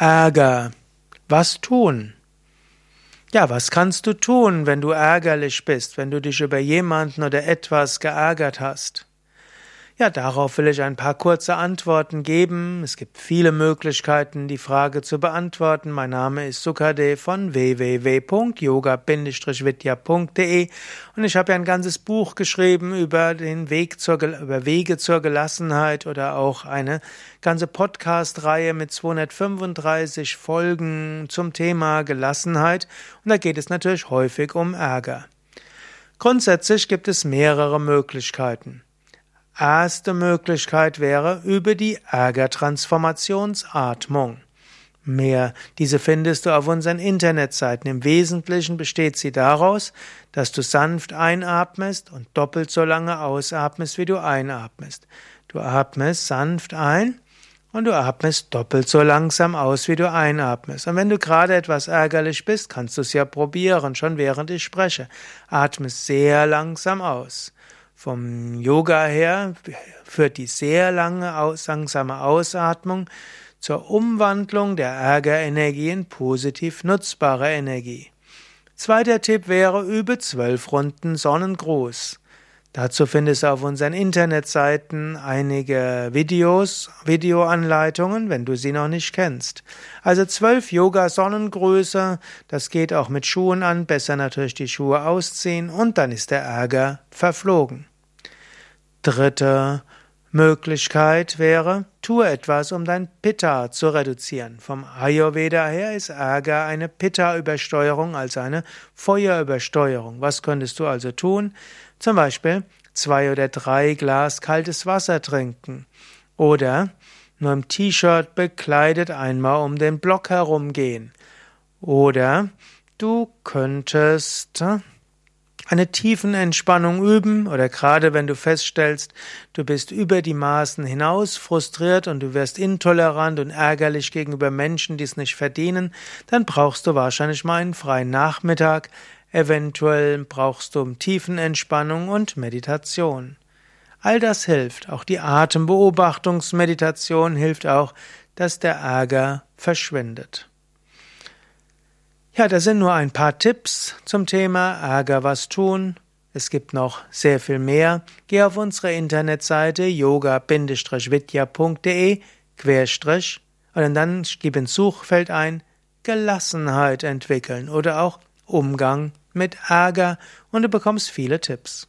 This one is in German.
Ärger. Was tun? Ja, was kannst du tun, wenn du ärgerlich bist, wenn du dich über jemanden oder etwas geärgert hast? Ja, darauf will ich ein paar kurze Antworten geben. Es gibt viele Möglichkeiten, die Frage zu beantworten. Mein Name ist Sukadev von www.yoga-vidya.de und ich habe ja ein ganzes Buch geschrieben über den Weg zur, über Wege zur Gelassenheit oder auch eine ganze Podcast-Reihe mit 235 Folgen zum Thema Gelassenheit. Und da geht es natürlich häufig um Ärger. Grundsätzlich gibt es mehrere Möglichkeiten. Erste Möglichkeit wäre über die Ärgertransformationsatmung. Mehr, diese findest du auf unseren Internetseiten. Im Wesentlichen besteht sie daraus, dass du sanft einatmest und doppelt so lange ausatmest, wie du einatmest. Du atmest sanft ein und du atmest doppelt so langsam aus, wie du einatmest. Und wenn du gerade etwas ärgerlich bist, kannst du es ja probieren, schon während ich spreche. Atme sehr langsam aus. Vom Yoga her führt die sehr lange, langsame Ausatmung zur Umwandlung der Ärgerenergie in positiv nutzbare Energie. Zweiter Tipp wäre, übe zwölf Runden Sonnengruß. Dazu findest du auf unseren Internetseiten einige Videos, Videoanleitungen, wenn du sie noch nicht kennst. Also zwölf Yoga-Sonnengröße, das geht auch mit Schuhen an, besser natürlich die Schuhe ausziehen und dann ist der Ärger verflogen. Dritte Möglichkeit wäre, tue etwas, um dein Pitta zu reduzieren. Vom Ayurveda her ist Ärger eine Pitta-Übersteuerung, also eine Feuerübersteuerung. Was könntest du also tun? Zum Beispiel zwei oder drei Glas kaltes Wasser trinken oder nur im T-Shirt bekleidet einmal um den Block herumgehen. Oder du könntest eine Tiefenentspannung üben oder gerade wenn du feststellst, du bist über die Maßen hinaus frustriert und du wirst intolerant und ärgerlich gegenüber Menschen, die es nicht verdienen, dann brauchst du wahrscheinlich mal einen freien Nachmittag, eventuell brauchst du Tiefenentspannung und Meditation. All das hilft, auch die Atembeobachtungsmeditation hilft auch, dass der Ärger verschwindet. Ja, das sind nur ein paar Tipps zum Thema Ärger was tun. Es gibt noch sehr viel mehr. Geh auf unsere Internetseite yoga-vidya.de Querstrich und dann gib ins Suchfeld ein Gelassenheit entwickeln oder auch Umgang mit Ärger und du bekommst viele Tipps.